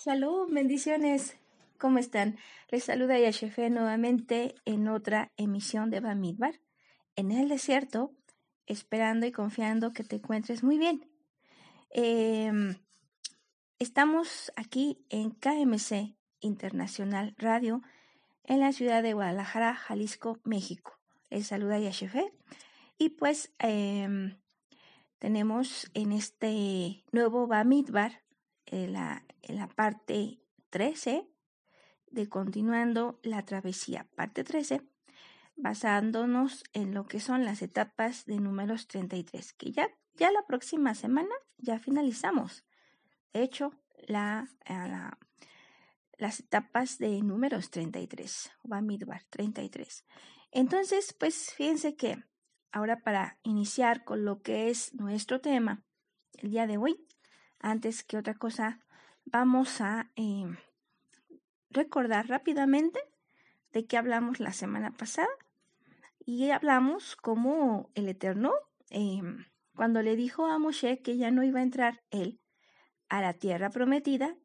Salud, bendiciones. ¿Cómo están? Les saluda Yashefe nuevamente en otra emisión de Bamidbar, en el desierto, esperando y confiando que te encuentres muy bien. Em, estamos aquí en KMC Internacional Radio en la ciudad de Guadalajara, Jalisco, México. Les saluda Yashefe y pues em, tenemos en este nuevo Bamidbar en la, en la parte 13 de continuando la travesía, parte 13, basándonos en lo que son las etapas de números 33, que ya, ya la próxima semana ya finalizamos. De hecho, la, la las etapas de números 33, Bamidbar 33. Entonces, pues fíjense que ahora para iniciar con lo que es nuestro tema el día de hoy, antes que otra cosa, vamos a eh, recordar rápidamente de qué hablamos la semana pasada. Y hablamos como el Eterno, eh, cuando le dijo a Moshe que ya no iba a entrar él a la tierra prometida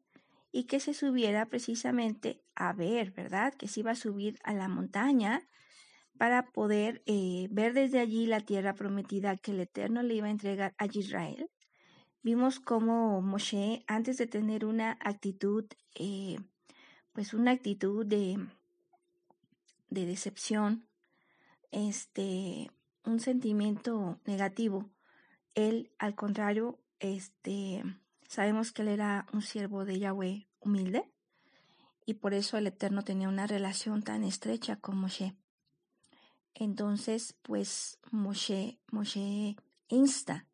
y que se subiera precisamente a ver, ¿verdad? Que se iba a subir a la montaña para poder eh, ver desde allí la tierra prometida que el Eterno le iba a entregar a Israel vimos cómo Moshe, antes de tener una actitud, eh, pues una actitud de, de decepción, este, un sentimiento negativo, él, al contrario, este, sabemos que él era un siervo de Yahweh humilde y por eso el Eterno tenía una relación tan estrecha con Moshe. Entonces, pues Moshe, Moshe insta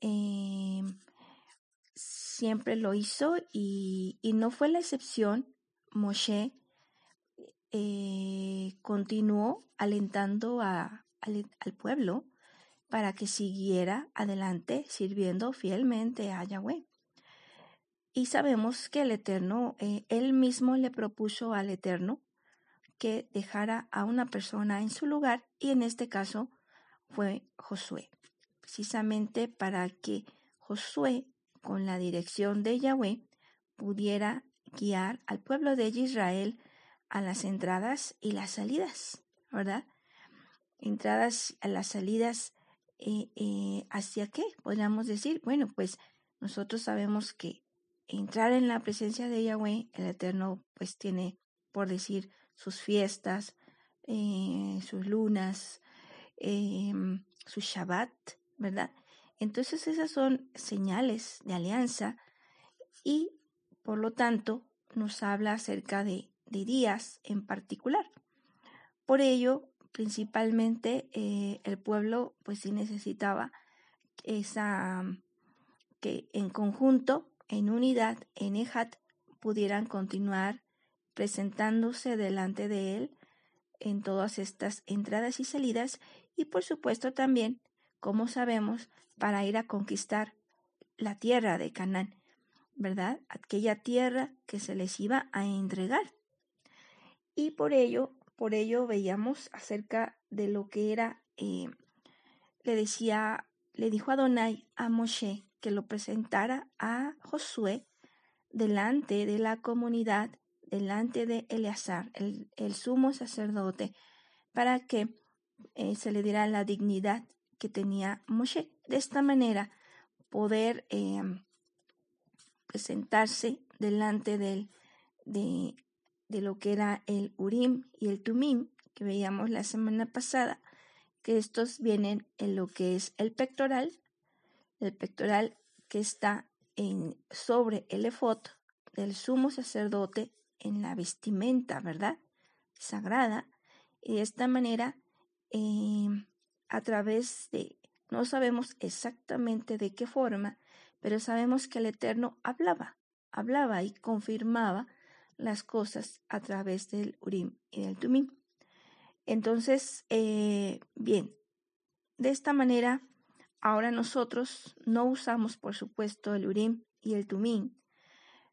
eh, siempre lo hizo y, no fue la excepción. Moshe eh, continuó alentando al, pueblo para que siguiera adelante sirviendo fielmente a Yahweh. Y sabemos que el Eterno, eh, él mismo le propuso al Eterno que dejara a una persona en su lugar y en este caso fue Josué precisamente para que Josué, con la dirección de Yahweh, pudiera guiar al pueblo de Israel a las entradas y las salidas, ¿verdad? Entradas a las salidas, eh, eh, ¿hacia qué? Podríamos decir, bueno, pues nosotros sabemos que entrar en la presencia de Yahweh, el Eterno, pues tiene, por decir, sus fiestas, eh, sus lunas, em, su Shabbat, ¿verdad? Entonces esas son señales de alianza y por lo tanto nos habla acerca de, días en particular. Por ello, principalmente eh, el pueblo pues sí necesitaba que en conjunto, en unidad, en Ejat, pudieran continuar presentándose delante de él en todas estas entradas y salidas y por supuesto también como sabemos, para ir a conquistar la tierra de Canaán, ¿verdad? Aquella tierra que se les iba a entregar. Y por ello, por ello veíamos acerca de lo que era, eh, le decía, le dijo Adonai a Moshe que lo presentara a Josué delante de la comunidad, delante de Eleazar, el, sumo sacerdote, para que eh, se le diera la dignidad que tenía Moshe. De esta manera, poder em, presentarse delante del, de, de, lo que era el Urim y el Tumim, que veíamos la semana pasada, que estos vienen en lo que es el pectoral, el pectoral que está en, sobre el efod del sumo sacerdote en la vestimenta, ¿verdad? Sagrada. Y de esta manera eh, a través de, no sabemos exactamente de qué forma, pero sabemos que el Eterno hablaba, hablaba y confirmaba las cosas a través del Urim y del Tumim. Entonces, eh, bien, de esta manera, ahora nosotros no usamos, por supuesto, el Urim y el Tumim,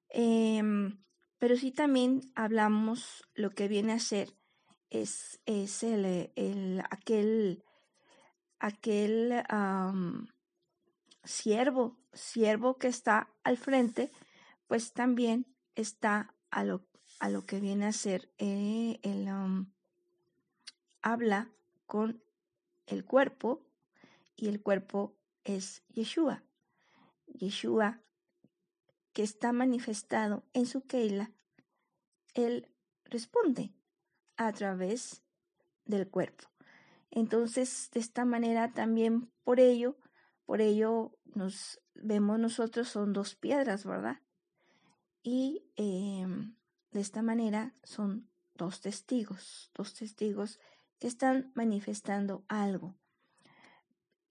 em, pero sí también hablamos lo que viene a ser es, el, aquel aquel siervo, siervo que está al frente, pues también está a lo, a lo que viene a ser eh, el um, habla con el cuerpo y el cuerpo es Yeshua. Yeshua que está manifestado en su Keila, él responde a través del cuerpo. Entonces, de esta manera también por ello, por ello nos vemos nosotros son dos piedras, ¿verdad? Y em, de esta manera son dos testigos, dos testigos que están manifestando algo.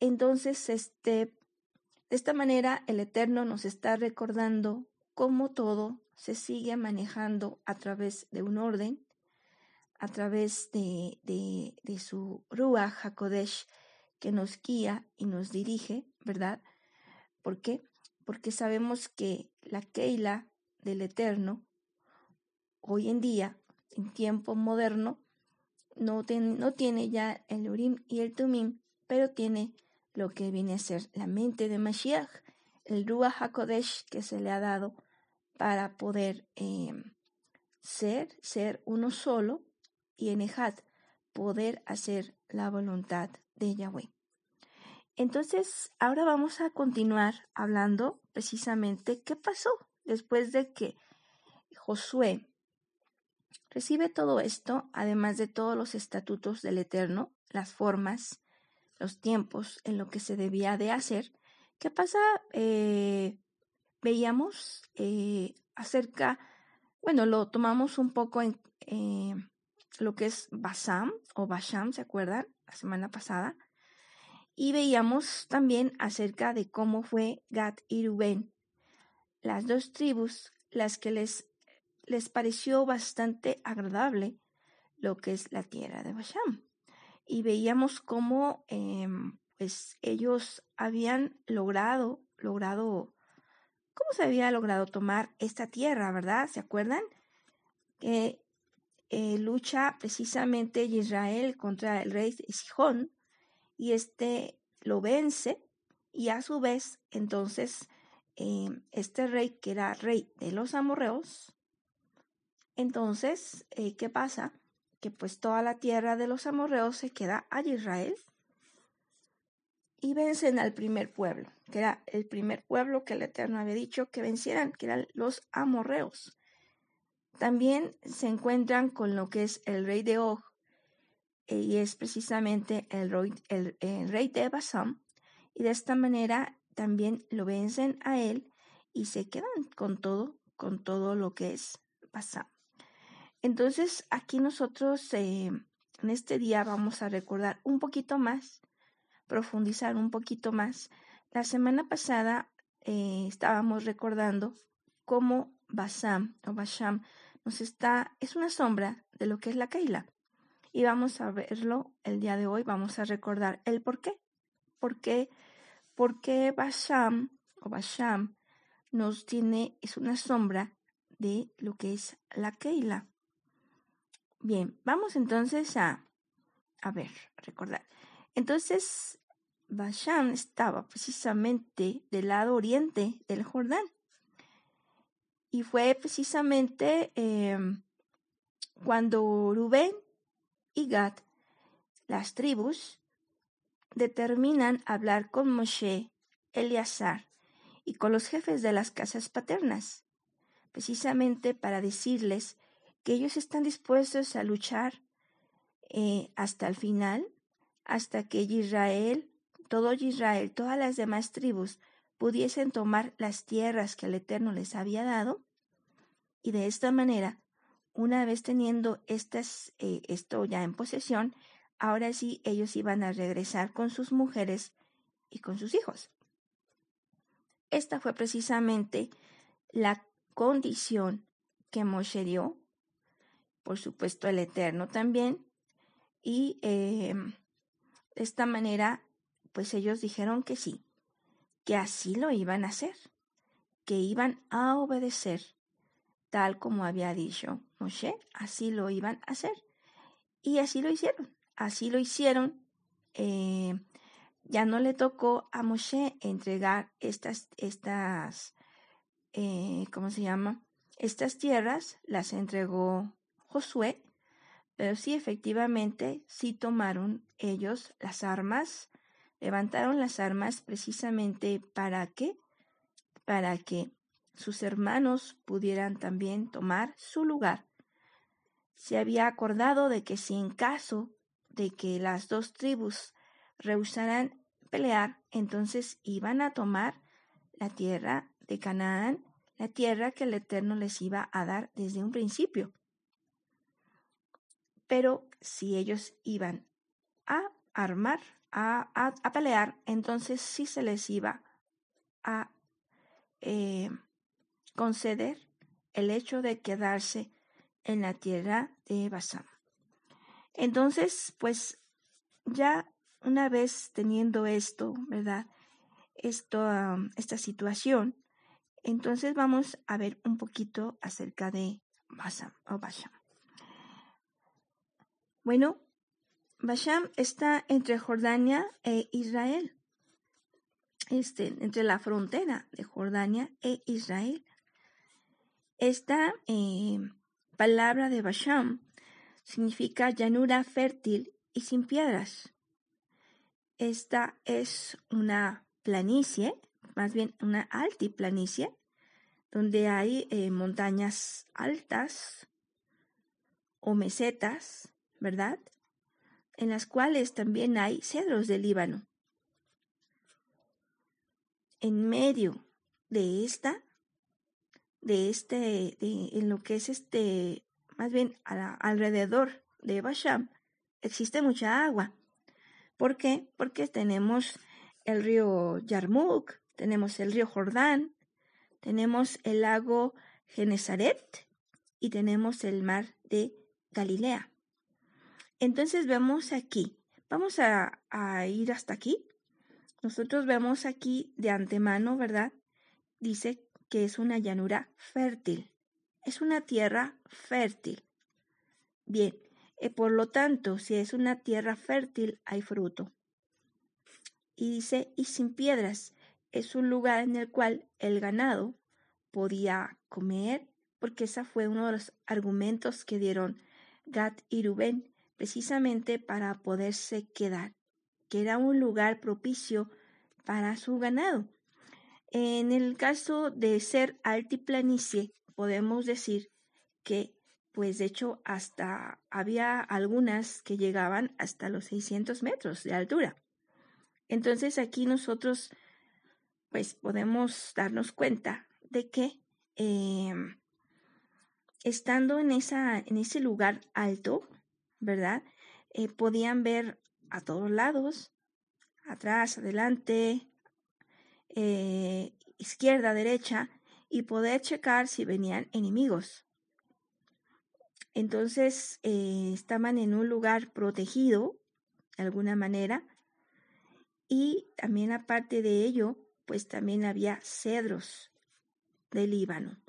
Entonces, este, de esta manera, el Eterno nos está recordando cómo todo se sigue manejando a través de un orden, a través de, de, su Ruach HaKodesh que nos guía y nos dirige, ¿verdad? ¿Por qué? Porque sabemos que la Keila del Eterno, hoy en día, en tiempo moderno, no, no tiene ya el Urim y el Tumim, pero tiene lo que viene a ser la mente de Mashiach, el Ruach HaKodesh que se le ha dado para poder em, ser, ser uno solo y en Ejad poder hacer la voluntad de Yahweh. Entonces, ahora vamos a continuar hablando precisamente qué pasó después de que Josué recibe todo esto, además de todos los estatutos del Eterno, las formas, los tiempos en lo que se debía de hacer. ¿Qué pasa? Eh, veíamos eh, acerca, bueno, lo tomamos un poco en eh, lo que es Basam o Basham, ¿se acuerdan? La semana pasada. Y veíamos también acerca de cómo fue Gad y Rubén, las dos tribus, las que les, les pareció bastante agradable lo que es la tierra de Basham y veíamos cómo em, pues ellos habían logrado, logrado, cómo se había logrado tomar esta tierra, ¿verdad? ¿Se acuerdan? Que eh, lucha precisamente Israel contra el rey Sijón y este lo vence y a su vez entonces em, este rey que era rey de los amorreos, entonces, eh, ¿qué pasa? que pues toda la tierra de los amorreos se queda a Israel y vencen al primer pueblo, que era el primer pueblo que el Eterno había dicho que vencieran, que eran los amorreos. También se encuentran con lo que es el rey de Og, eh, y es precisamente el rey, el, rey de Basam, y de esta manera también lo vencen a él y se quedan con todo, con todo lo que es Basam. Entonces, aquí nosotros eh, en este día vamos a recordar un poquito más, profundizar un poquito más. La semana pasada eh, estábamos recordando cómo Basam o Basham nos está, es una sombra de lo que es la Keila. Y vamos a verlo el día de hoy, vamos a recordar el por qué. ¿Por qué? Porque Basham o Basham nos tiene, es una sombra de lo que es la Keila. Bien, vamos entonces a, a ver, recordar. Entonces, Bashan estaba precisamente del lado oriente del Jordán. Y fue precisamente em, cuando Rubén y Gad, las tribus, determinan hablar con Moshe, Eleazar y con los jefes de las casas paternas, precisamente para decirles que ellos están dispuestos a luchar eh, hasta el final, hasta que Israel, todo Israel, todas las demás tribus pudiesen tomar las tierras que el Eterno les había dado, y de esta manera, una vez teniendo estas, eh, esto ya en posesión, ahora sí ellos iban a regresar con sus mujeres y con sus hijos. Esta fue precisamente la condición que Moshe dio por supuesto el Eterno también. Y em, de esta manera, pues ellos dijeron que sí, que así lo iban a hacer, que iban a obedecer, tal como había dicho Moshe, así lo iban a hacer. Y así lo hicieron, así lo hicieron. Eh, ya no le tocó a Moshe entregar estas, estas, eh, ¿cómo se llama? estas tierras las entregó Josué, pero sí efectivamente sí tomaron ellos las armas, levantaron las armas precisamente para qué? Para que sus hermanos pudieran también tomar su lugar. Se había acordado de que si en caso de que las dos tribus rehusaran pelear, entonces iban a tomar la tierra de Canaán, la tierra que el Eterno les iba a dar desde un principio. Pero si ellos iban a armar, a, pelear, entonces sí se les iba a eh, conceder el hecho de quedarse en la tierra de Basán. Entonces, pues ya una vez teniendo esto, ¿verdad? Esto, esta situación, entonces vamos a ver un poquito acerca de Basam o Basham. Bueno, Basham está entre Jordania e Israel, este, entre la frontera de Jordania e Israel. Esta eh, palabra de Basham significa llanura fértil y sin piedras. Esta es una planicie, más bien una altiplanicie, donde hay eh, montañas altas o mesetas, ¿verdad? En las cuales también hay cedros del Líbano. En medio de esta de este, en lo que es este, más bien alrededor de Basham, existe mucha agua. ¿Por qué? Porque tenemos el río Yarmouk, tenemos el río Jordán, tenemos el lago Genezaret y tenemos el mar de Galilea. Entonces vemos aquí, vamos a, ir hasta aquí. Nosotros vemos aquí de antemano, ¿verdad? Dice que es una llanura fértil. Es una tierra fértil. Bien, eh, por lo tanto, si es una tierra fértil, hay fruto. Y dice, y sin piedras, es un lugar en el cual el ganado podía comer, porque ese fue uno de los argumentos que dieron Gad y Rubén, precisamente para poderse quedar, que era un lugar propicio para su ganado. En el caso de ser altiplanicie, podemos decir que, pues de hecho, hasta había algunas que llegaban hasta los 600 metros de altura. Entonces aquí nosotros, pues podemos darnos cuenta de que em, estando en, esa, en ese lugar alto, ¿verdad? Eh, podían ver a todos lados, atrás, adelante, eh, izquierda, derecha y poder checar si venían enemigos. Entonces eh, estaban en un lugar protegido de alguna manera y también aparte de ello, pues también había cedros del Líbano.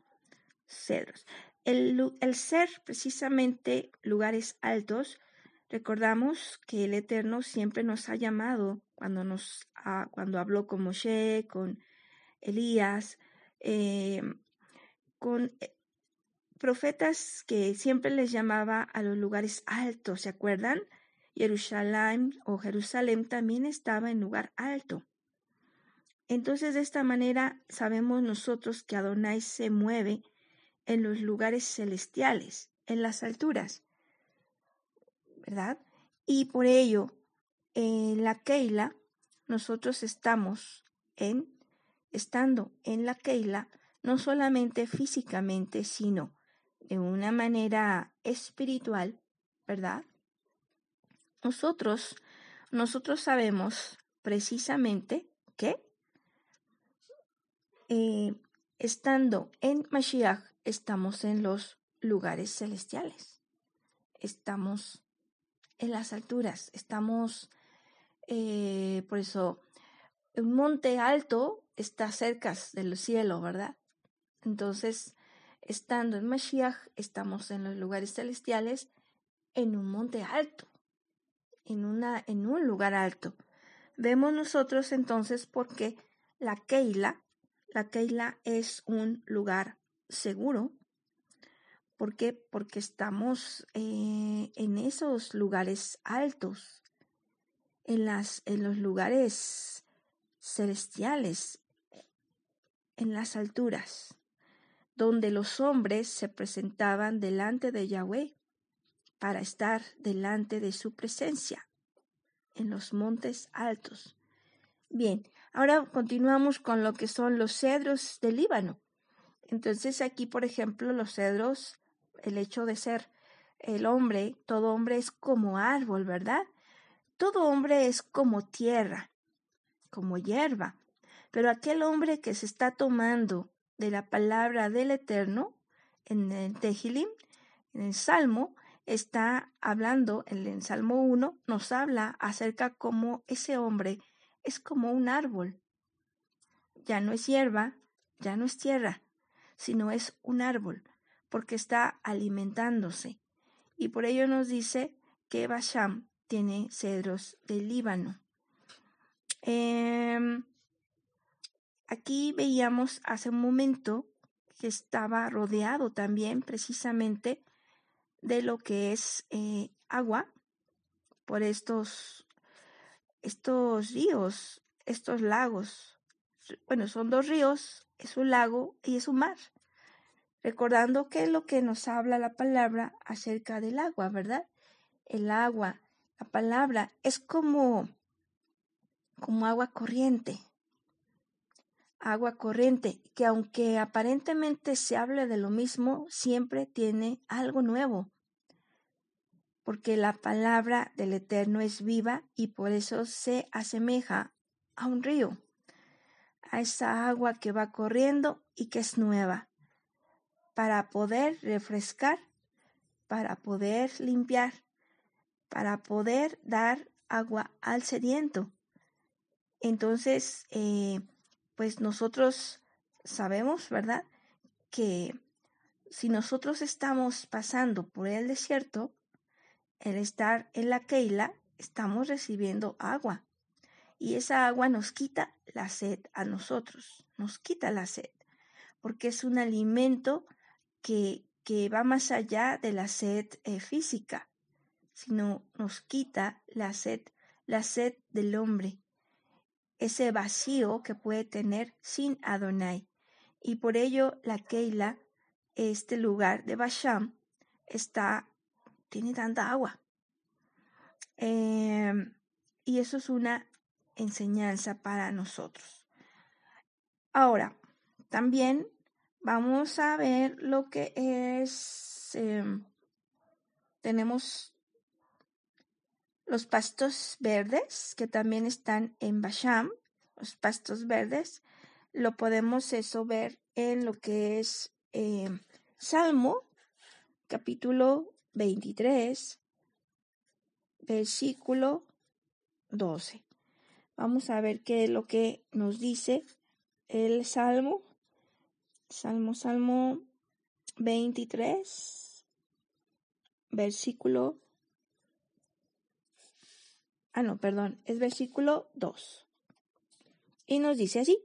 Cedros. El, ser precisamente lugares altos, recordamos que el Eterno siempre nos ha llamado cuando, nos, cuando habló con Moshe, con Elías, eh, con eh, profetas que siempre les llamaba a los lugares altos, ¿se acuerdan? Jerusalén o Jerusalén también estaba en lugar alto. Entonces de esta manera sabemos nosotros que Adonai se mueve en los lugares celestiales, en las alturas, ¿verdad? Y por ello en la Keila, nosotros estamos en, estando en la Keila, no solamente físicamente, sino de una manera espiritual, ¿verdad? Nosotros, nosotros sabemos precisamente que eh, estando en Mashiach, estamos en los lugares celestiales. Estamos en las alturas, estamos eh, por eso, un monte alto está cerca del cielo, ¿verdad? Entonces, estando en Mashiach, estamos en los lugares celestiales, en un monte alto, en, una, en un lugar alto. Vemos nosotros entonces porque la Keila, la Keila es un lugar seguro, ¿Por qué? Porque estamos eh, en esos lugares altos, en, las, en los lugares celestiales, en las alturas, donde los hombres se presentaban delante de Yahweh para estar delante de su presencia, en los montes altos. Bien, ahora continuamos con lo que son los cedros del Líbano. Entonces aquí, por ejemplo, los cedros, el hecho de ser el hombre, todo hombre es como árbol, ¿verdad? Todo hombre es como tierra, como hierba. Pero aquel hombre que se está tomando de la palabra del Eterno en el Tehilim, en el Salmo, está hablando, en el Salmo 1, nos habla acerca como ese hombre es como un árbol. Ya no es hierba, ya no es tierra, sino es un árbol, porque está alimentándose. Y por ello nos dice que Basham tiene cedros del Líbano. Em, aquí veíamos hace un momento que estaba rodeado también precisamente de lo que es eh, agua por estos, estos ríos, estos lagos. Bueno, son dos ríos, es un lago y es un mar. Recordando que es lo que nos habla la palabra acerca del agua, ¿verdad? El agua, la palabra es como, como agua corriente. Agua corriente, que aunque aparentemente se hable de lo mismo, siempre tiene algo nuevo porque la palabra del Eterno es viva y por eso se asemeja a un río, a esa agua que va corriendo y que es nueva, para poder refrescar, para poder limpiar, para poder dar agua al sediento. Entonces, eh, pues nosotros sabemos, ¿verdad? Que si nosotros estamos pasando por el desierto, el estar en la Keila, estamos recibiendo agua. Y esa agua nos quita la sed a nosotros, nos quita la sed, porque es un alimento que, que va más allá de la sed eh, física, sino nos quita la sed, la sed del hombre, ese vacío que puede tener sin Adonai. Y por ello la Keila, este lugar de Basham, está tiene tanta agua. Em, y eso es una enseñanza para nosotros. Ahora, también vamos a ver lo que es, em, tenemos los pastos verdes que también están en Basham, los pastos verdes, lo podemos eso ver en lo que es em, Salmo capítulo 23, versículo 12. Vamos a ver qué es lo que nos dice el Salmo. Salmo, Salmo 23, versículo... Ah, no, perdón, es versículo 2. Y nos dice así,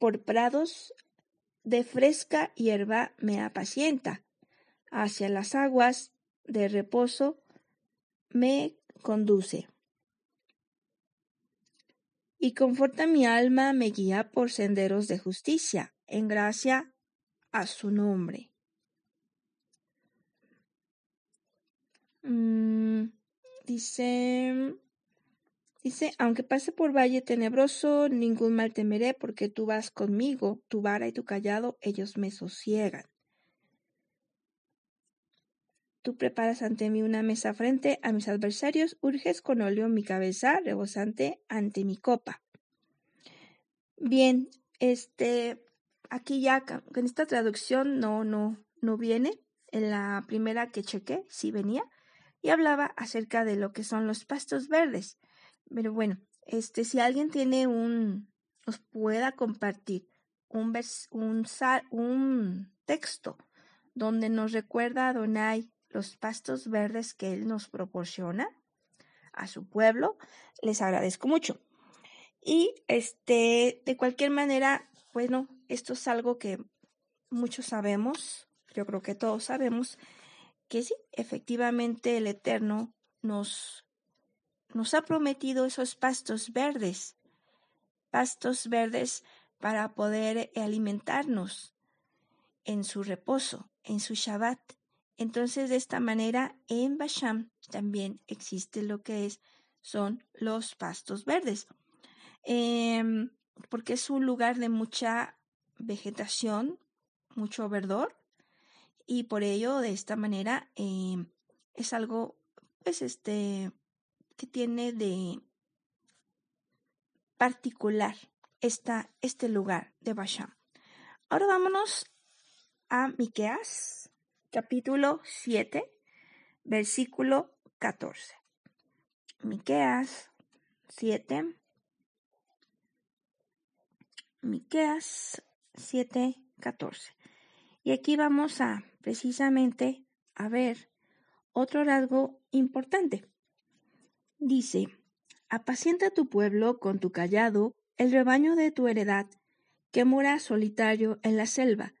por prados de fresca hierba me apacienta hacia las aguas de reposo me conduce. Y conforta mi alma, me guía por senderos de justicia, en gracia a su nombre. Mm, dice, dice, aunque pase por valle tenebroso, ningún mal temeré, porque tú vas conmigo, tu vara y tu callado, ellos me sosiegan. Tú preparas ante mí una mesa frente a mis adversarios, urges con óleo mi cabeza rebosante ante mi copa. Bien, este, aquí ya en esta traducción no, no, no viene. En la primera que chequé sí venía y hablaba acerca de lo que son los pastos verdes. Pero bueno, este, si alguien tiene un, nos pueda compartir un, un, un texto donde nos recuerda a Donai los pastos verdes que Él nos proporciona a su pueblo. Les agradezco mucho. Y este, de cualquier manera, bueno, esto es algo que muchos sabemos, yo creo que todos sabemos que sí, efectivamente el Eterno nos, nos ha prometido esos pastos verdes, pastos verdes para poder alimentarnos en su reposo, en su Shabbat. Entonces, de esta manera, en Basham también existe lo que es, son los pastos verdes, em, porque es un lugar de mucha vegetación, mucho verdor, y por ello, de esta manera, em, es algo, pues, este, que tiene de particular esta, este lugar de Basham. Ahora vámonos a Miqueas, capítulo 7, versículo 14. Miqueas 7, Miqueas 7, 14. Y aquí vamos a precisamente a ver otro rasgo importante. Dice, apacienta tu pueblo con tu callado, el rebaño de tu heredad, que mora solitario en la selva,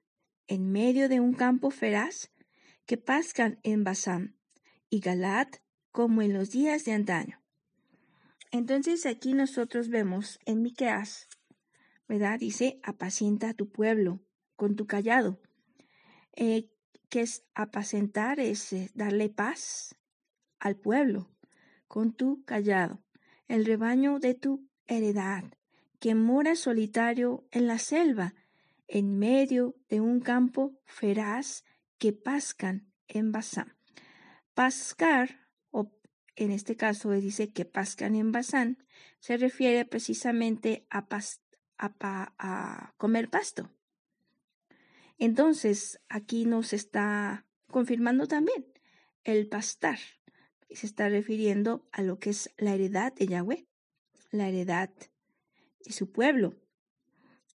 en medio de un campo feraz que pascan en Basán y Galat como en los días de antaño. Entonces aquí nosotros vemos en Miqueas, ¿verdad? Dice, apacienta a tu pueblo con tu callado. Eh, que es apacentar, es eh, darle paz al pueblo con tu callado, el rebaño de tu heredad, que mora solitario en la selva en medio de un campo feraz que pascan en Basán. Pascar, o en este caso dice que pascan en Basán, se refiere precisamente a, comer pasto. Entonces, aquí nos está confirmando también el pastar. Se está refiriendo a lo que es la heredad de Yahweh, la heredad de su pueblo,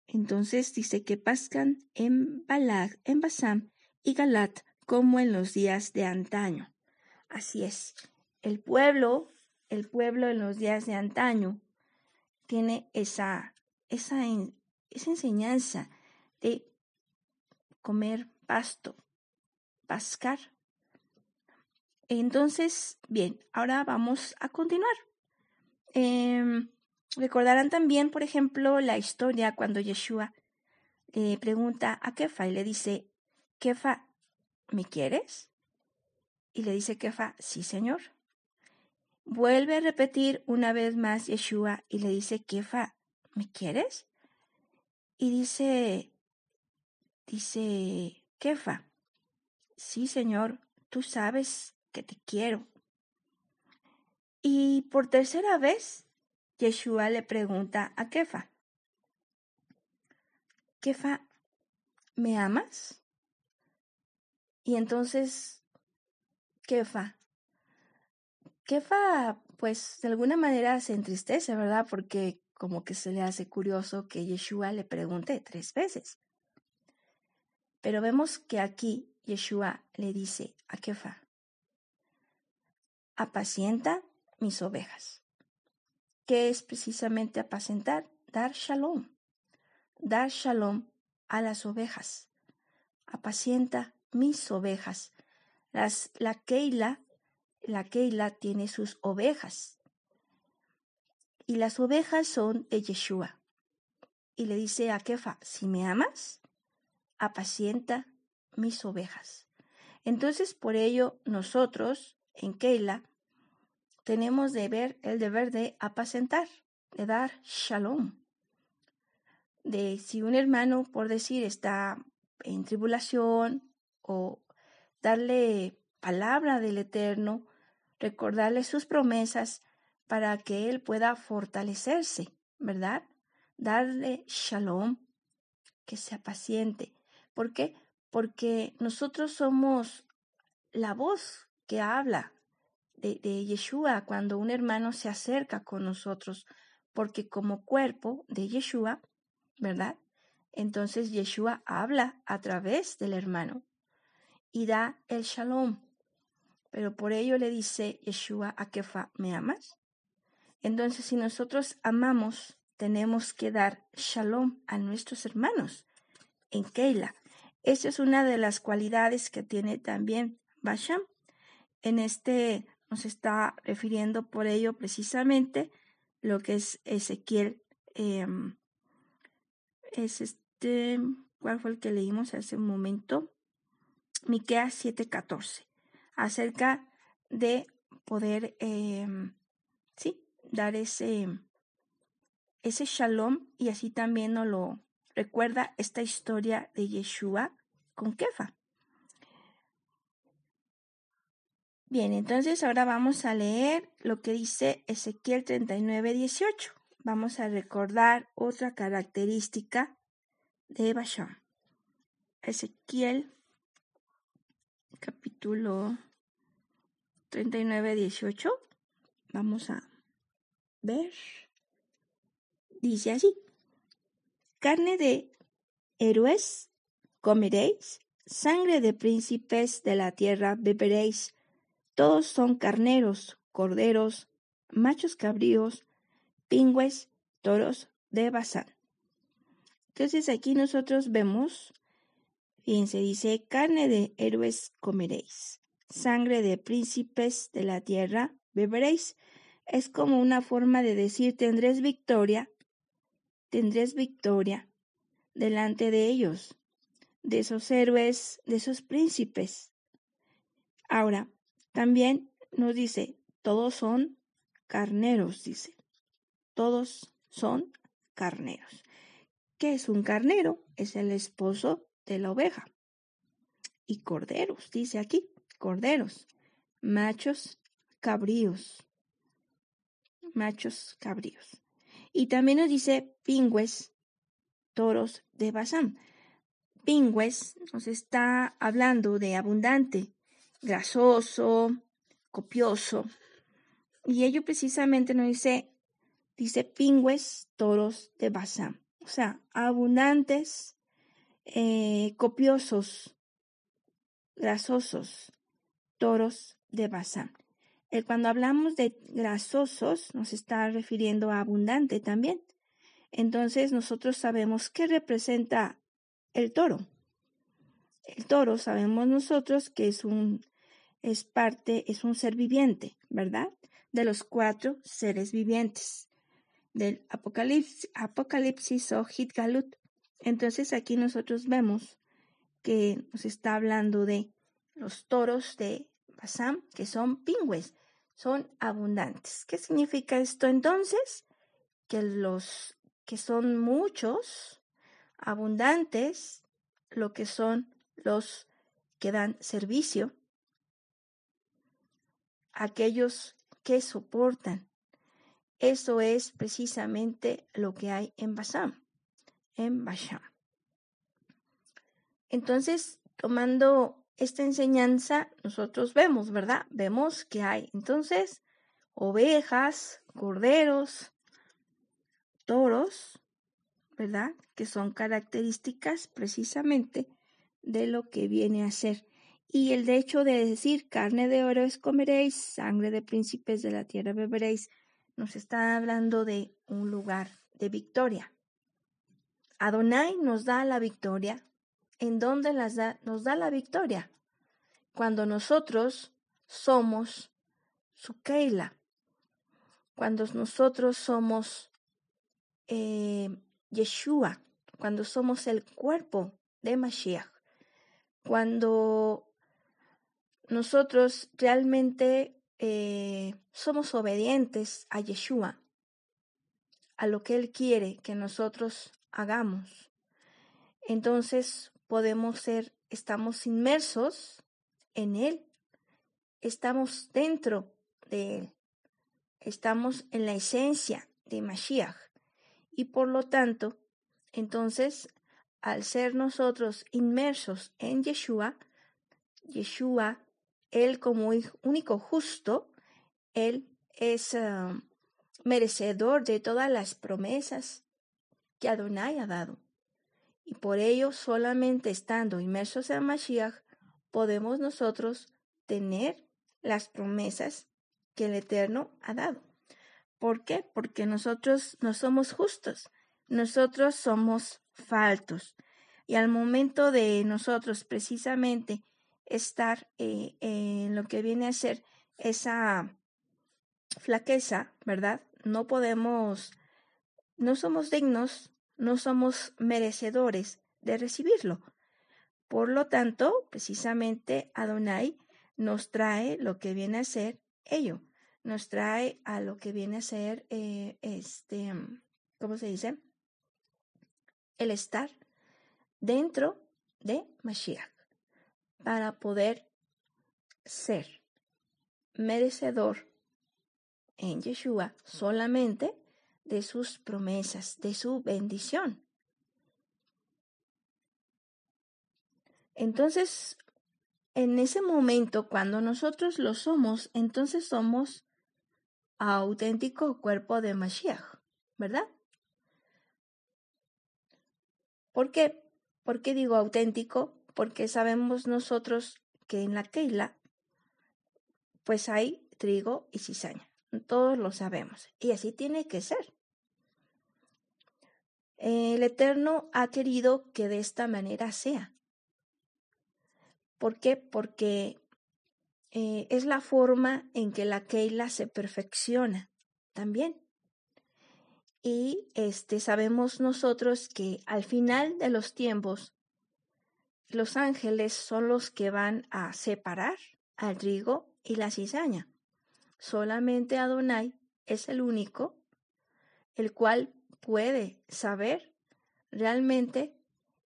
entonces dice que pascan en Balad, en Basam y Galat como en los días de antaño. Así es. El pueblo, el pueblo en los días de antaño tiene esa, esa, esa enseñanza de comer pasto, pascar. Entonces, bien, ahora vamos a continuar. Em, Recordarán también, por ejemplo, la historia cuando Yeshua le pregunta a Kefa y le dice, Kefa, ¿me quieres? Y le dice Kefa, sí, señor. Vuelve a repetir una vez más Yeshua y le dice, Kefa, ¿me quieres? Y dice, dice Kefa, sí, señor, tú sabes que te quiero. Y por tercera vez Yeshua le pregunta a Kefa, Kefa, ¿me amas? Y entonces, Kefa, Kefa, pues de alguna manera se entristece, ¿verdad? Porque como que se le hace curioso que Yeshua le pregunte tres veces. Pero vemos que aquí Yeshua le dice a Kefa, apacienta mis ovejas que es precisamente apacentar, dar shalom, dar shalom a las ovejas. Apacienta mis ovejas. Las, la Keila, la Keila tiene sus ovejas. Y las ovejas son de Yeshua. Y le dice a Kefa, si me amas, apacienta mis ovejas. Entonces, por ello, nosotros en Keila tenemos de ver el deber de apacentar, de dar shalom. De si un hermano, por decir, está en tribulación o darle palabra del Eterno, recordarle sus promesas para que él pueda fortalecerse, ¿verdad? Darle shalom, que sea paciente. ¿Por qué? Porque nosotros somos la voz que habla de, Yeshua cuando un hermano se acerca con nosotros, porque como cuerpo de Yeshua, ¿verdad? Entonces Yeshua habla a través del hermano y da el shalom. Pero por ello le dice Yeshua a Kefa, ¿me amas? Entonces si nosotros amamos, tenemos que dar shalom a nuestros hermanos en Keila. Esta es una de las cualidades que tiene también Basham. En este nos está refiriendo por ello precisamente lo que es Ezequiel. Em, es este, ¿cuál fue el que leímos hace un momento? Miqueas 7:14, acerca de poder, em, sí, dar ese, ese shalom y así también nos lo recuerda esta historia de Yeshua con Kefa. Bien, entonces ahora vamos a leer lo que dice Ezequiel 39, 18. Vamos a recordar otra característica de Basham. Ezequiel capítulo 39, 18. Vamos a ver. Dice así. Carne de héroes comeréis, sangre de príncipes de la tierra beberéis todos son carneros, corderos, machos cabríos, pingües, toros de Bazán. Entonces aquí nosotros vemos, fíjense, dice, carne de héroes comeréis, sangre de príncipes de la tierra beberéis. Es como una forma de decir, tendréis victoria, tendréis victoria delante de ellos, de esos héroes, de esos príncipes. Ahora, también nos dice, todos son carneros, dice. Todos son carneros. ¿Qué es un carnero? Es el esposo de la oveja. Y corderos, dice aquí, corderos, machos cabríos. Machos cabríos. Y también nos dice pingües, toros de Bazán. Pingües nos está hablando de abundante, grasoso, copioso. Y ello precisamente nos dice, dice pingües toros de Bazán. O sea, abundantes, eh, copiosos, grasosos, toros de Bazán. El, cuando hablamos de grasosos, nos está refiriendo a abundante también. Entonces nosotros sabemos qué representa el toro. El toro sabemos nosotros que es un es parte, es un ser viviente, ¿verdad? De los cuatro seres vivientes del Apocalipsis, Apocalipsis o Hitgalut. Entonces aquí nosotros vemos que nos está hablando de los toros de Basam, que son pingües, son abundantes. ¿Qué significa esto entonces? Que los que son muchos, abundantes, lo que son los que dan servicio, aquellos que soportan. Eso es precisamente lo que hay en Basam, en Basham. Entonces, tomando esta enseñanza, nosotros vemos, ¿verdad? Vemos que hay entonces ovejas, corderos, toros, ¿verdad? Que son características precisamente de lo que viene a ser y el hecho de decir carne de oro es comeréis, sangre de príncipes de la tierra beberéis, nos está hablando de un lugar de victoria. Adonai nos da la victoria. ¿En dónde las da? nos da la victoria? Cuando nosotros somos su Keila, cuando nosotros somos eh, Yeshua, cuando somos el cuerpo de Mashiach, cuando nosotros realmente eh, somos obedientes a Yeshua, a lo que Él quiere que nosotros hagamos. Entonces podemos ser, estamos inmersos en Él, estamos dentro de Él, estamos en la esencia de Mashiach. Y por lo tanto, entonces, al ser nosotros inmersos en Yeshua, Yeshua él como único justo, Él es ah, merecedor de todas las promesas que Adonai ha dado. Y por ello, solamente estando inmersos en Mashiach, podemos nosotros tener las promesas que el Eterno ha dado. ¿Por qué? Porque nosotros no somos justos, nosotros somos faltos. Y al momento de nosotros precisamente estar eh, en lo que viene a ser esa flaqueza, ¿verdad? No podemos, no somos dignos, no somos merecedores de recibirlo. Por lo tanto, precisamente Adonai nos trae lo que viene a ser ello, nos trae a lo que viene a ser eh, este, ¿cómo se dice? El estar dentro de Mashiach para poder ser merecedor en Yeshua solamente de sus promesas, de su bendición. Entonces, en ese momento, cuando nosotros lo somos, entonces somos auténtico cuerpo de Mashiach, ¿verdad? ¿Por qué? ¿Por qué digo auténtico? Porque sabemos nosotros que en la Keila, pues hay trigo y cizaña. Todos lo sabemos. Y así tiene que ser. El Eterno ha querido que de esta manera sea. ¿Por qué? Porque eh, es la forma en que la Keila se perfecciona también. Y este, sabemos nosotros que al final de los tiempos, los ángeles son los que van a separar al trigo y la cizaña. Solamente Adonai es el único el cual puede saber realmente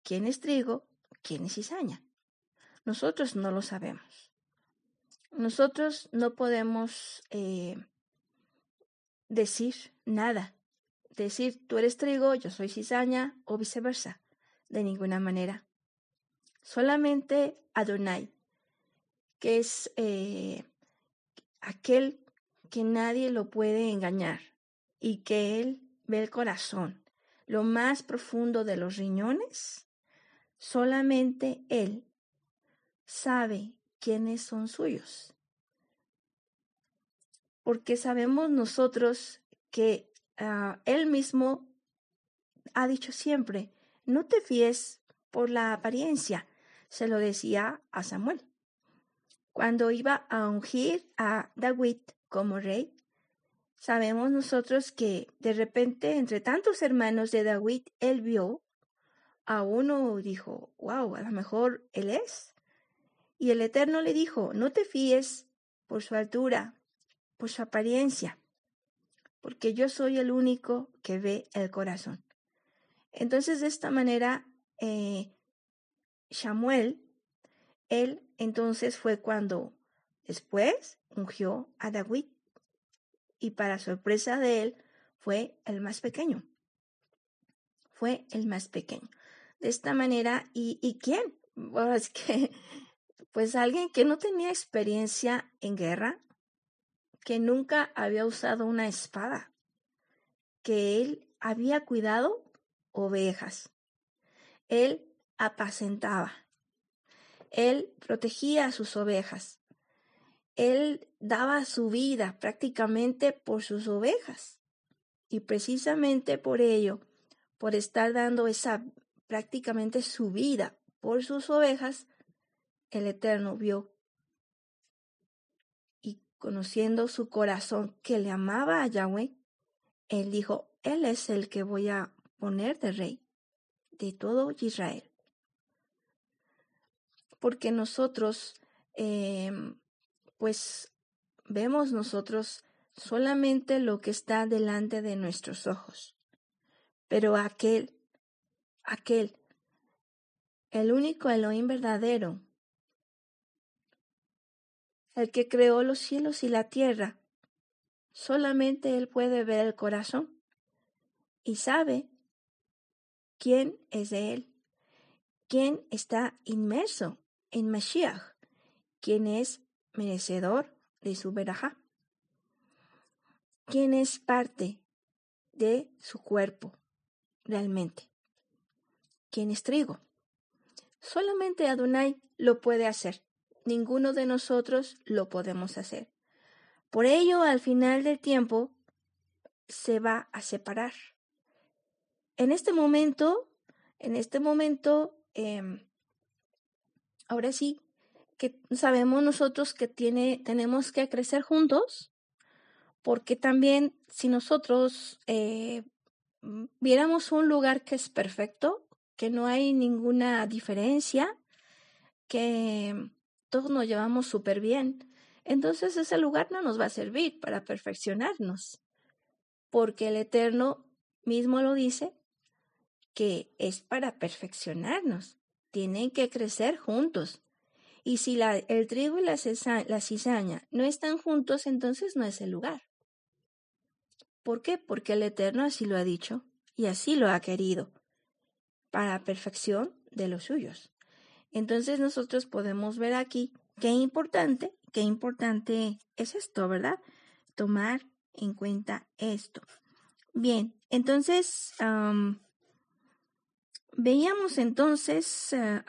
quién es trigo, quién es cizaña. Nosotros no lo sabemos. Nosotros no podemos eh, decir nada decir tú eres trigo, yo soy cizaña o viceversa. De ninguna manera. Solamente Adonai, que es eh, aquel que nadie lo puede engañar y que él el corazón, lo más profundo de los riñones, solamente él sabe quiénes son suyos. Porque sabemos nosotros que Ah, él mismo ha dicho siempre, no te fíes por la apariencia, se lo decía a Samuel. Cuando iba a ungir a David como rey, sabemos nosotros que de repente entre tantos hermanos de David, él vio a uno dijo, wow, a lo mejor él es. Y el Eterno le dijo, no te fíes por su altura, por su apariencia, porque yo soy el único que ve el corazón. Entonces, de esta manera, eh, Samuel, él entonces fue cuando después ungió a David y para sorpresa de él fue el más pequeño. Fue el más pequeño. De esta manera, ¿y, y quién? Bueno, es que, pues alguien que no tenía experiencia en guerra, que nunca había usado una espada, que él había cuidado ovejas. Él apacentaba. Él protegía a sus ovejas. Él daba su vida prácticamente por sus ovejas. Y precisamente por ello, por estar dando esa prácticamente su vida por sus ovejas, el Eterno vio conociendo su corazón que le amaba a Yahweh, él dijo, Él es el que voy a poner de rey de todo Israel. Porque nosotros, em, pues, vemos nosotros solamente lo que está delante de nuestros ojos. Pero aquel, aquel, el único Elohim verdadero, el que creó los cielos y la tierra. Solamente Él puede ver el corazón y sabe quién es de Él, quién está inmerso en Mashiach, quién es merecedor de su verajá, quién es parte de su cuerpo realmente, quién es trigo. Solamente Adonai lo puede hacer ninguno de nosotros lo podemos hacer. Por ello, al final del tiempo, se va a separar. En este momento, en este momento, em, ahora sí, que sabemos nosotros que tiene, tenemos que crecer juntos, porque también si nosotros eh, viéramos un lugar que es perfecto, que no hay ninguna diferencia, que todos nos llevamos súper bien, entonces ese lugar no nos va a servir para perfeccionarnos, porque el Eterno mismo lo dice, que es para perfeccionarnos, tienen que crecer juntos. Y si el trigo y la, la cizaña no están juntos, entonces no es el lugar. ¿Por qué? Porque el Eterno así lo ha dicho y así lo ha querido, para perfección de los suyos. Entonces nosotros podemos ver aquí qué importante, qué importante es esto, ¿verdad? Tomar en cuenta esto. Bien, entonces veíamos entonces eh,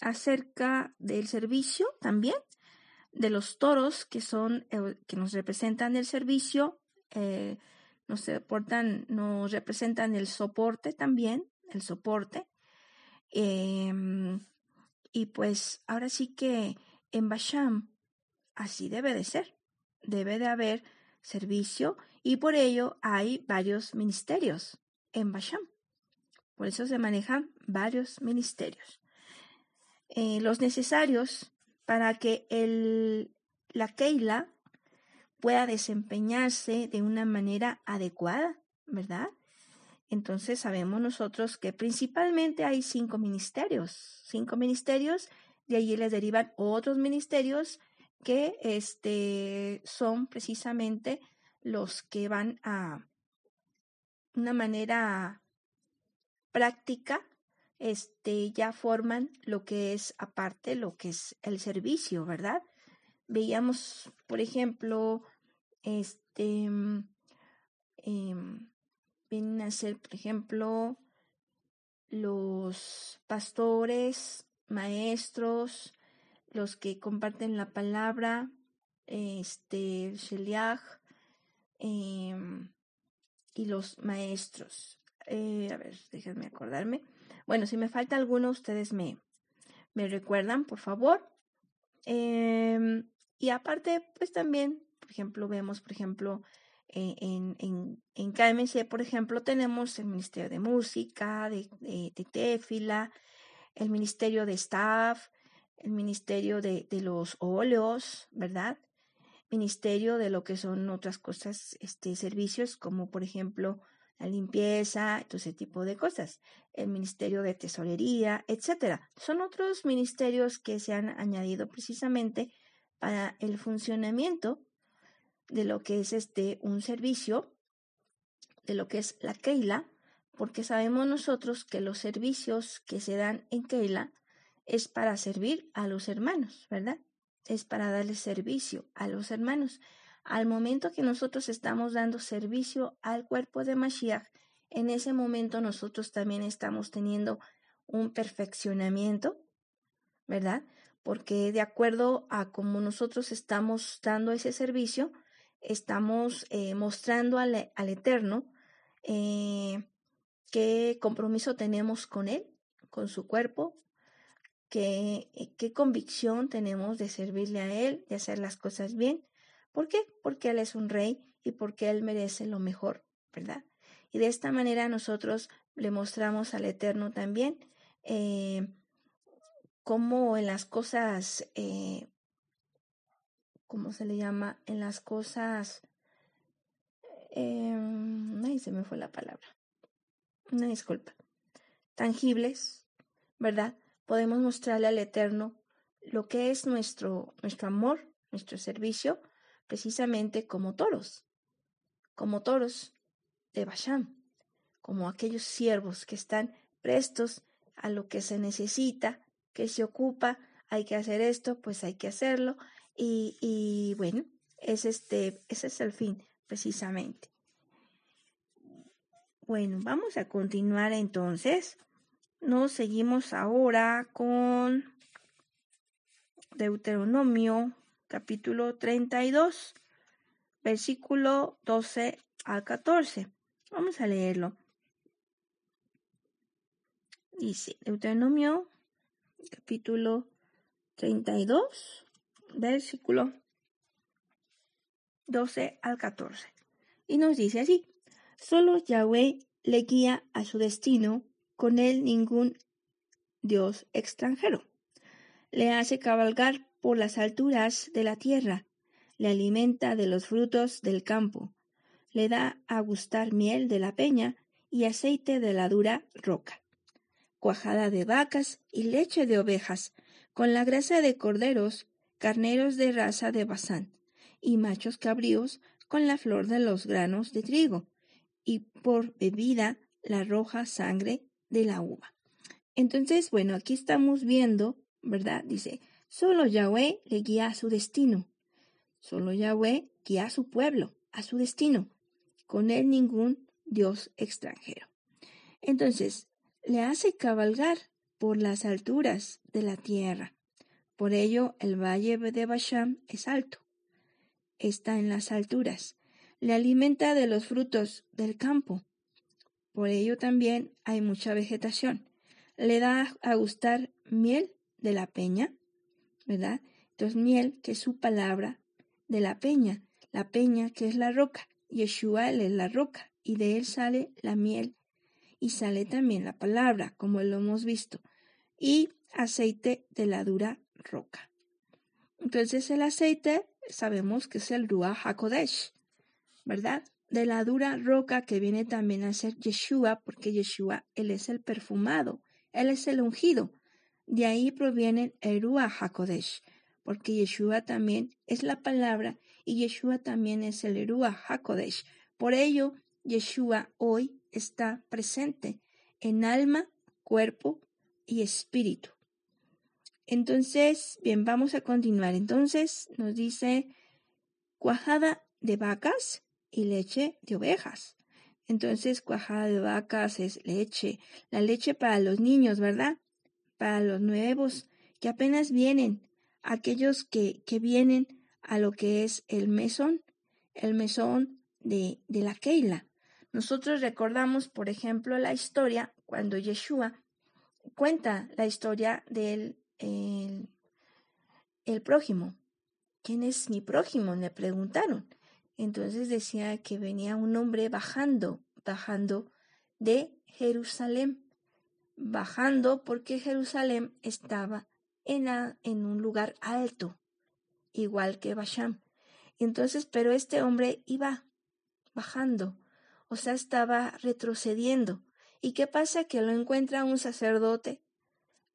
acerca del servicio también, de los toros que son, eh, que nos representan el servicio, eh, nos, soportan, nos representan el soporte también, el soporte. Em, y pues ahora sí que en Basham así debe de ser. Debe de haber servicio y por ello hay varios ministerios en Basham. Por eso se manejan varios ministerios. Eh, los necesarios para que el, la Keila pueda desempeñarse de una manera adecuada, ¿verdad? Entonces sabemos nosotros que principalmente hay cinco ministerios, cinco ministerios, de allí les derivan otros ministerios que este, son precisamente los que van a una manera práctica, este, ya forman lo que es aparte, lo que es el servicio, ¿verdad? Veíamos, por ejemplo, este, eh, vienen a ser, por ejemplo, los pastores, maestros, los que comparten la palabra, este, Sheliach, em, y los maestros. Eh, a ver, déjenme acordarme. Bueno, si me falta alguno, ustedes me, me recuerdan, por favor. Em, y aparte, pues también, por ejemplo, vemos, por ejemplo, eh, en, en, en, KMC, por ejemplo, tenemos el Ministerio de Música, de, de, de Tefila, el Ministerio de Staff, el Ministerio de, de, los óleos, ¿verdad? Ministerio de lo que son otras cosas, este, servicios como por ejemplo la limpieza, todo ese tipo de cosas, el Ministerio de Tesorería, etcétera. Son otros ministerios que se han añadido precisamente para el funcionamiento de lo que es este un servicio, de lo que es la Keila, porque sabemos nosotros que los servicios que se dan en Keila es para servir a los hermanos, ¿verdad? Es para darle servicio a los hermanos. Al momento que nosotros estamos dando servicio al cuerpo de Mashiach, en ese momento nosotros también estamos teniendo un perfeccionamiento, ¿verdad? Porque de acuerdo a cómo nosotros estamos dando ese servicio, estamos eh, mostrando al, al Eterno eh, qué compromiso tenemos con Él, con su cuerpo, qué, qué convicción tenemos de servirle a Él, de hacer las cosas bien. ¿Por qué? Porque Él es un rey y porque Él merece lo mejor, ¿verdad? Y de esta manera nosotros le mostramos al Eterno también eh, cómo en las cosas eh, ¿cómo se le llama? En las cosas, eh, ay, se me fue la palabra, una disculpa, tangibles, ¿verdad? Podemos mostrarle al Eterno lo que es nuestro, nuestro amor, nuestro servicio, precisamente como toros, como toros de Basham, como aquellos siervos que están prestos a lo que se necesita, que se ocupa, hay que hacer esto, pues hay que hacerlo, y, bueno, es este, ese es el fin precisamente. Bueno, vamos a continuar entonces. Nos seguimos ahora con Deuteronomio capítulo 32, versículo 12 al 14. Vamos a leerlo. Dice Deuteronomio capítulo 32, versículo 12 al 14. Y nos dice así, solo Yahweh le guía a su destino, con él ningún Dios extranjero. Le hace cabalgar por las alturas de la tierra, le alimenta de los frutos del campo, le da a gustar miel de la peña y aceite de la dura roca, cuajada de vacas y leche de ovejas, con la grasa de corderos, carneros de raza de Basán, y machos cabríos con la flor de los granos de trigo, y por bebida la roja sangre de la uva. Entonces, bueno, aquí estamos viendo, ¿verdad? Dice, solo Yahweh le guía a su destino. Solo Yahweh guía a su pueblo, a su destino. Con él ningún Dios extranjero. Entonces, le hace cabalgar por las alturas de la tierra. Por ello, el valle de Basham es alto. Está en las alturas. Le alimenta de los frutos del campo. Por ello también hay mucha vegetación. Le da a gustar miel de la peña, ¿verdad? Entonces, miel, que es su palabra, de la peña. La peña, que es la roca. Yeshua es la roca, y de él sale la miel, y sale también la palabra, como lo hemos visto. Y aceite de la dura roca. Entonces el aceite sabemos que es el Ruach HaKodesh, ¿verdad? De la dura roca que viene también a ser Yeshua, porque Yeshua, él es el perfumado, él es el ungido. De ahí proviene el Ruach HaKodesh, porque Yeshua también es la palabra y Yeshua también es el Ruach HaKodesh. Por ello, Yeshua hoy está presente en alma, cuerpo y espíritu. Entonces, bien, vamos a continuar. Entonces nos dice cuajada de vacas y leche de ovejas. Entonces, cuajada de vacas es leche, la leche para los niños, ¿verdad? Para los nuevos que apenas vienen, aquellos que, que vienen a lo que es el mesón, el mesón de, de la Keila. Nosotros recordamos, por ejemplo, la historia cuando Yeshua cuenta la historia del el, el prójimo. ¿Quién es mi prójimo? Le preguntaron. Entonces decía que venía un hombre bajando, bajando de Jerusalén, bajando porque Jerusalén estaba en, en un lugar alto, igual que Basham. Entonces, pero este hombre iba bajando, o sea, estaba retrocediendo. ¿Y qué pasa? Que lo encuentra un sacerdote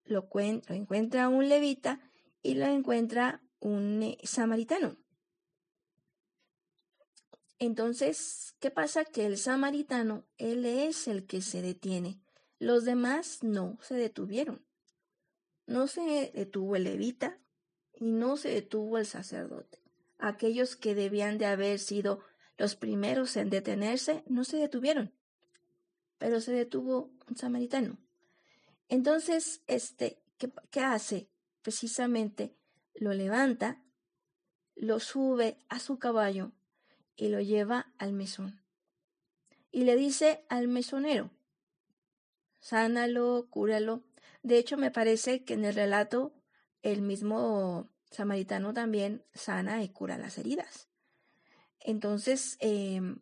lo, encuentra un levita y lo encuentra un eh, samaritano. Entonces, ¿qué pasa? Que el samaritano, él es el que se detiene. Los demás no se detuvieron. No se detuvo el levita y no se detuvo el sacerdote. Aquellos que debían de haber sido los primeros en detenerse no se detuvieron, pero se detuvo un samaritano. Entonces, este, ¿qué, hace? Precisamente lo levanta, lo sube a su caballo y lo lleva al mesón. Y le dice al mesonero, sánalo, cúralo. De hecho, me parece que en el relato el mismo samaritano también sana y cura las heridas. Entonces, em,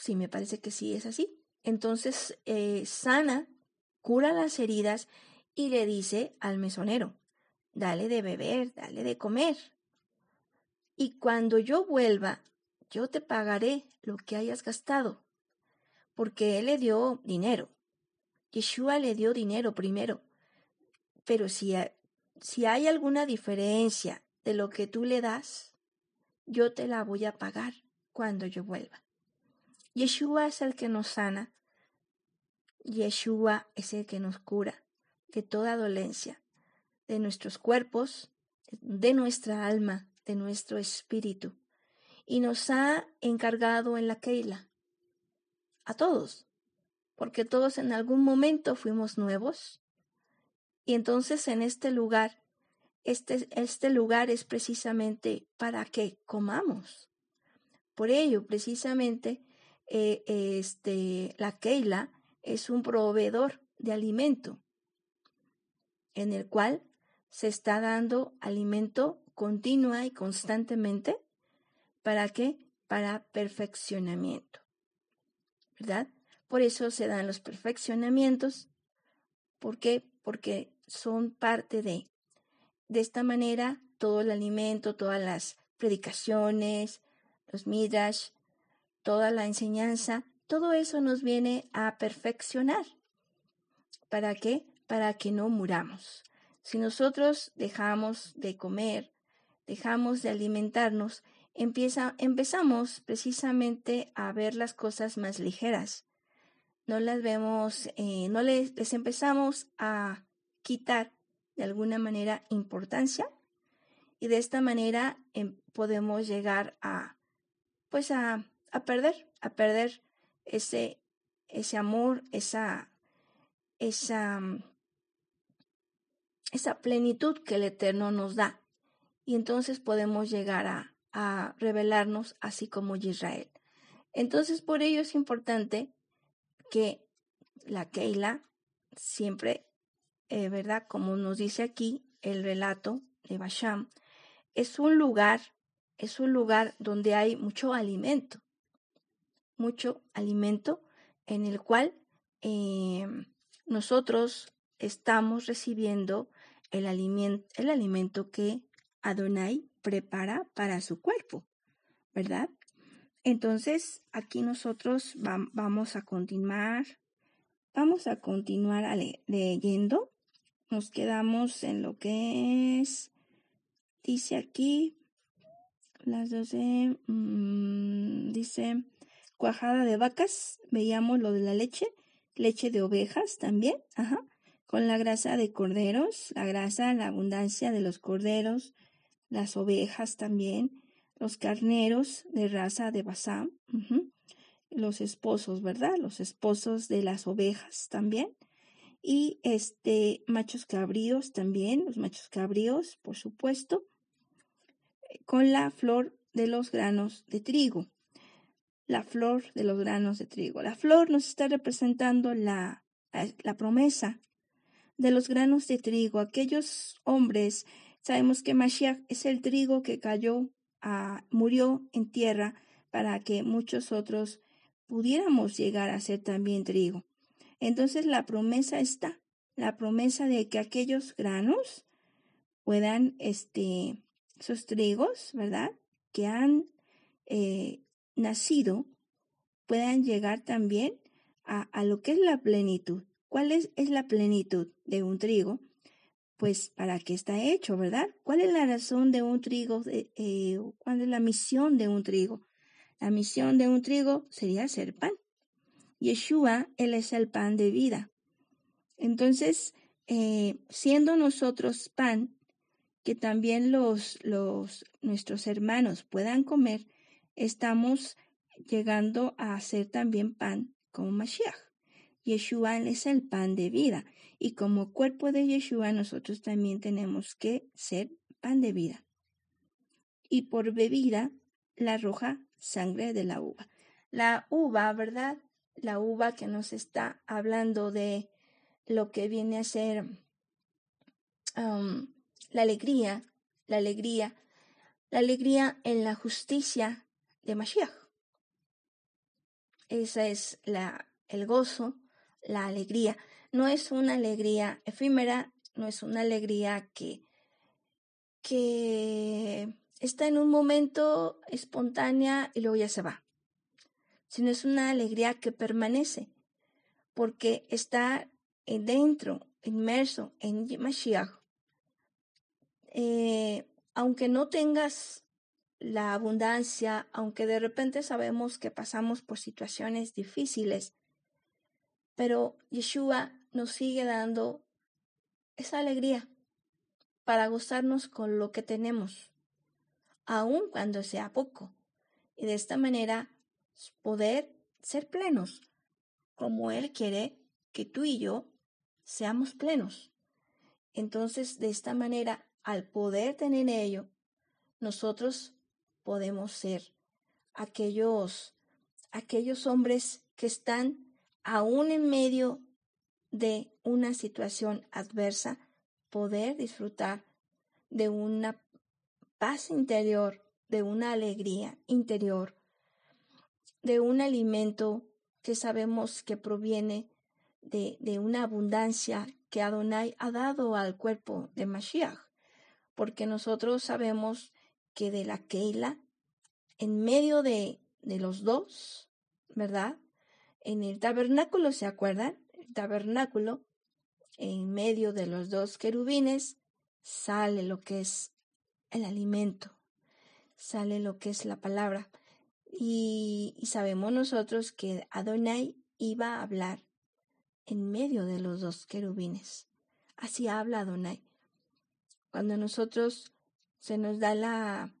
sí, me parece que sí es así. Entonces eh, sana, cura las heridas y le dice al mesonero, dale de beber, dale de comer. Y cuando yo vuelva, yo te pagaré lo que hayas gastado. Porque él le dio dinero. Yeshua le dio dinero primero. Pero si, si hay alguna diferencia de lo que tú le das, yo te la voy a pagar cuando yo vuelva. Yeshua es el que nos sana. Yeshua es el que nos cura de toda dolencia, de nuestros cuerpos, de nuestra alma, de nuestro espíritu. Y nos ha encargado en la Keila a todos, porque todos en algún momento fuimos nuevos. Y entonces en este lugar, este, este lugar es precisamente para que comamos. Por ello, precisamente, eh, este, la Keila es un proveedor de alimento en el cual se está dando alimento continua y constantemente. ¿Para qué? Para perfeccionamiento. ¿Verdad? Por eso se dan los perfeccionamientos. ¿Por qué? Porque son parte de. De esta manera, todo el alimento, todas las predicaciones, los midrash, toda la enseñanza, todo eso nos viene a perfeccionar. ¿Para qué? Para que no muramos. Si nosotros dejamos de comer, dejamos de alimentarnos, empieza, empezamos precisamente a ver las cosas más ligeras. No las vemos, eh, no les, empezamos a quitar de alguna manera importancia y de esta manera em, podemos llegar a, pues a, a perder, a perder ese, ese amor, esa, esa mm, esa plenitud que el Eterno nos da. Y entonces podemos llegar a, a revelarnos así como Israel. Entonces, por ello es importante que la Keila siempre, eh, ¿verdad? Como nos dice aquí el relato de Basham, es un lugar, es un lugar donde hay mucho alimento, mucho alimento en el cual eh, nosotros estamos recibiendo el, alimento, el alimento que Adonai prepara para su cuerpo, ¿verdad? Entonces, aquí nosotros vamos a continuar, vamos a continuar leyendo. Nos quedamos en lo que es, dice aquí, las 12, mm, dice, cuajada de vacas, veíamos lo de la leche, leche de ovejas también, ajá con la grasa de corderos, la grasa, la abundancia de los corderos, las ovejas también, los carneros de raza de Basán, los esposos, ¿verdad? Los esposos de las ovejas también. Y este, machos cabríos también, los machos cabríos, por supuesto, con la flor de los granos de trigo. La flor de los granos de trigo. La flor nos está representando la, la promesa de los granos de trigo. Aquellos hombres, sabemos que Mashiach es el trigo que cayó, a, murió en tierra para que muchos otros pudiéramos llegar a ser también trigo. Entonces la promesa está, la promesa de que aquellos granos puedan, este, esos trigos, ¿verdad? Que han eh, nacido, puedan llegar también a lo que es la plenitud. ¿Cuál es, la plenitud de un trigo? Pues para qué está hecho, ¿verdad? ¿Cuál es la razón de un trigo? Eh, ¿Cuál es la misión de un trigo? La misión de un trigo sería ser pan. Yeshua, Él es el pan de vida. Entonces, eh, siendo nosotros pan, que también los, los, nuestros hermanos puedan comer, estamos llegando a ser también pan como Mashiach. Yeshua es el pan de vida y como cuerpo de Yeshua nosotros también tenemos que ser pan de vida. Y por bebida, la roja sangre de la uva. La uva, ¿verdad? La uva que nos está hablando de lo que viene a ser um, la alegría, la alegría, la alegría en la justicia de Mashiach. Esa es la, el gozo, la alegría. No es una alegría efímera, no es una alegría que, que está en un momento espontánea y luego ya se va, sino es una alegría que permanece, porque está dentro, inmerso en Mashiach. Eh, aunque no tengas la abundancia, aunque de repente sabemos que pasamos por situaciones difíciles, pero Yeshua nos sigue dando esa alegría para gozarnos con lo que tenemos, aun cuando sea poco, y de esta manera poder ser plenos, como Él quiere que tú y yo seamos plenos. Entonces, de esta manera, al poder tener ello, nosotros podemos ser aquellos, aquellos hombres que están aún en medio de una situación adversa, poder disfrutar de una paz interior, de una alegría interior, de un alimento que sabemos que proviene de, de una abundancia que Adonai ha dado al cuerpo de Mashiach, porque nosotros sabemos que de la Keila, en medio de, de los dos, ¿verdad? En el tabernáculo, ¿se acuerdan? El tabernáculo, en medio de los dos querubines, sale lo que es el alimento, sale lo que es la palabra. Y, sabemos nosotros que Adonai iba a hablar en medio de los dos querubines. Así habla Adonai. Cuando nosotros se nos da la,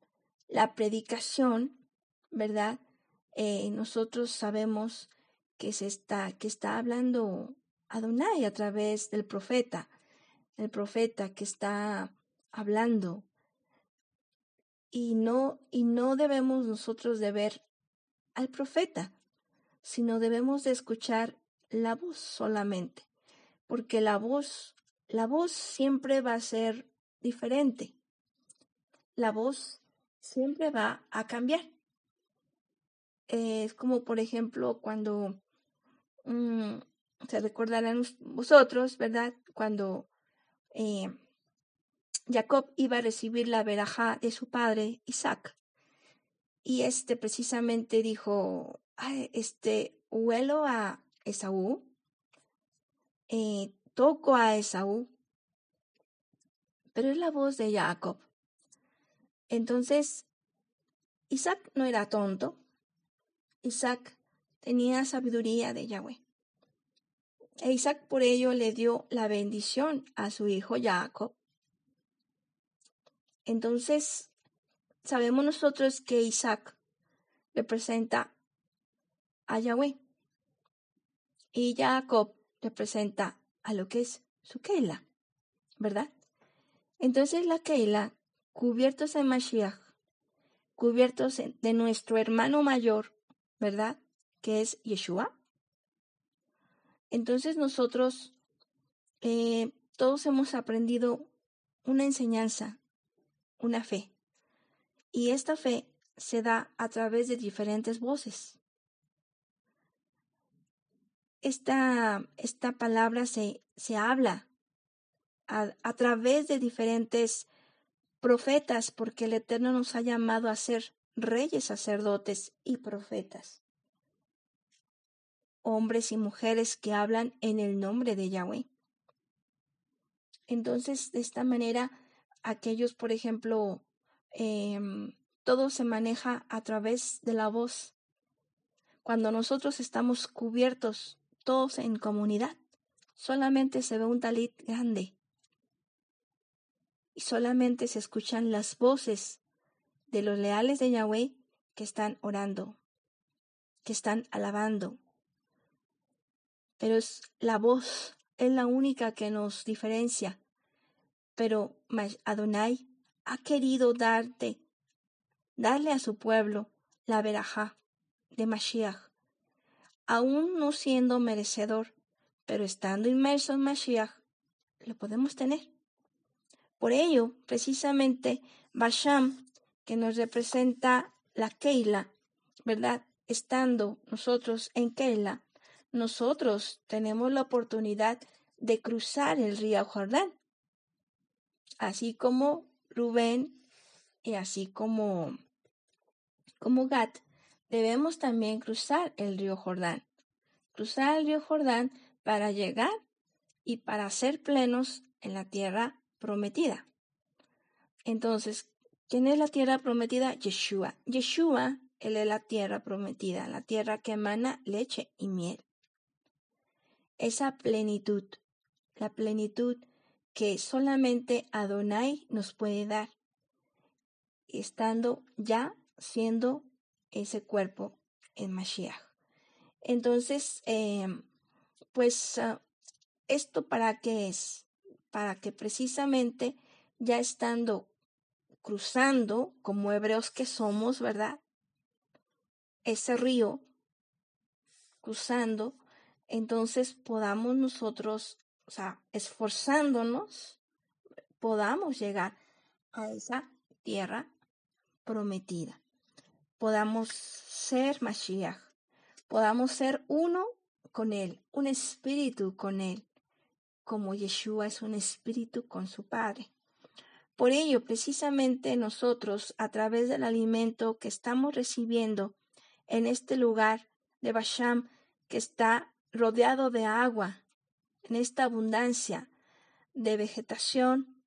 la predicación, ¿verdad? Eh, nosotros sabemos que se está, que está hablando Adonai a través del profeta, el profeta que está hablando. Y no, y no debemos nosotros de ver al profeta, sino debemos de escuchar la voz solamente, porque la voz, la voz siempre va a ser diferente. La voz siempre va a cambiar. es como, por ejemplo, cuando mm, se recordarán vosotros, ¿verdad? Cuando eh, Jacob iba a recibir la verajá de su padre Isaac. Y este precisamente dijo, este, huelo a Esaú, eh, toco a Esaú, pero es la voz de Jacob. Entonces, Isaac no era tonto. Isaac tenía sabiduría de Yahweh. E Isaac por ello le dio la bendición a su hijo Jacob. Entonces, sabemos nosotros que Isaac representa a Yahweh y Jacob representa a lo que es su Keila, ¿verdad? Entonces la Keila cubiertos en Mashiach, cubiertos de nuestro hermano mayor, ¿verdad? Que es Yeshua. Entonces nosotros eh, todos hemos aprendido una enseñanza, una fe. Y esta fe se da a través de diferentes voces. Esta, esta palabra se, se habla a, a través de diferentes profetas, porque el Eterno nos ha llamado a ser reyes, sacerdotes y profetas. Hombres y mujeres que hablan en el nombre de Yahweh. Entonces, de esta manera, aquellos, por ejemplo, eh, todo se maneja a través de la voz. Cuando nosotros estamos cubiertos todos en comunidad, solamente se ve un talit grande y solamente se escuchan las voces de los leales de Yahweh que están orando, que están alabando. Pero es la voz, es la única que nos diferencia. Pero Adonai ha querido darte, darle a su pueblo la verajá de Mashiach, aún no siendo merecedor, pero estando inmerso en Mashiach, lo podemos tener. Por ello, precisamente, Basham, que nos representa la Keila, ¿verdad? Estando nosotros en Keila, nosotros tenemos la oportunidad de cruzar el río Jordán, así como Rubén y así como, como Gat, debemos también cruzar el río Jordán. Cruzar el río Jordán para llegar y para ser plenos en la tierra prometida. Entonces, ¿quién es la tierra prometida? Yeshua. Yeshua, él es la tierra prometida, la tierra que emana leche y miel. Esa plenitud, la plenitud que solamente Adonai nos puede dar, estando ya siendo ese cuerpo en Mashiach. Entonces, em, pues, ah, ¿esto para qué es? para que precisamente ya estando cruzando, como hebreos que somos, ¿verdad? Ese río, cruzando, entonces podamos nosotros, o sea, esforzándonos, podamos llegar a esa tierra prometida. Podamos ser Mashiach, podamos ser uno con Él, un espíritu con Él, como Yeshua es un espíritu con su Padre. Por ello, precisamente nosotros, a través del alimento que estamos recibiendo en este lugar de Basham, que está rodeado de agua, en esta abundancia de vegetación,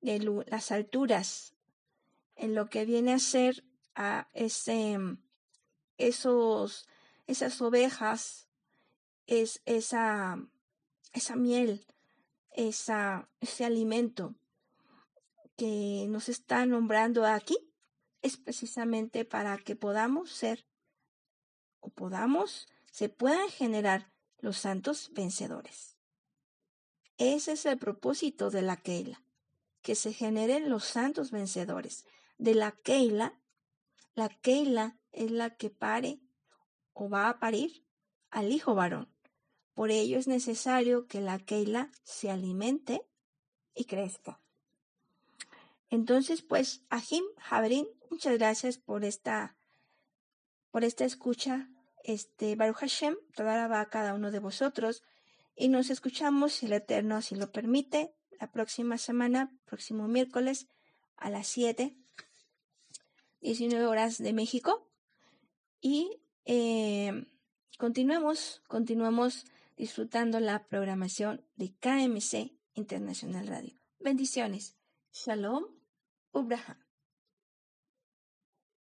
de las alturas, en lo que viene a ser a ese, esos, esas ovejas, es esa, esa miel, esa, ese alimento que nos está nombrando aquí, es precisamente para que podamos ser o podamos, se puedan generar los santos vencedores. Ese es el propósito de la Keila, que se generen los santos vencedores. De la Keila, la Keila es la que pare o va a parir al hijo varón. Por ello es necesario que la Keila se alimente y crezca. Entonces, pues, Ajim, Jabrin, muchas gracias por esta, por esta escucha. Este, Baruch Hashem, toda va a cada uno de vosotros. Y nos escuchamos, si el Eterno así lo permite, la próxima semana, próximo miércoles, a las 7, 19 horas de México. Y eh, continuemos, continuemos disfrutando la programación de KMC Internacional Radio. Bendiciones. Shalom Ubraham.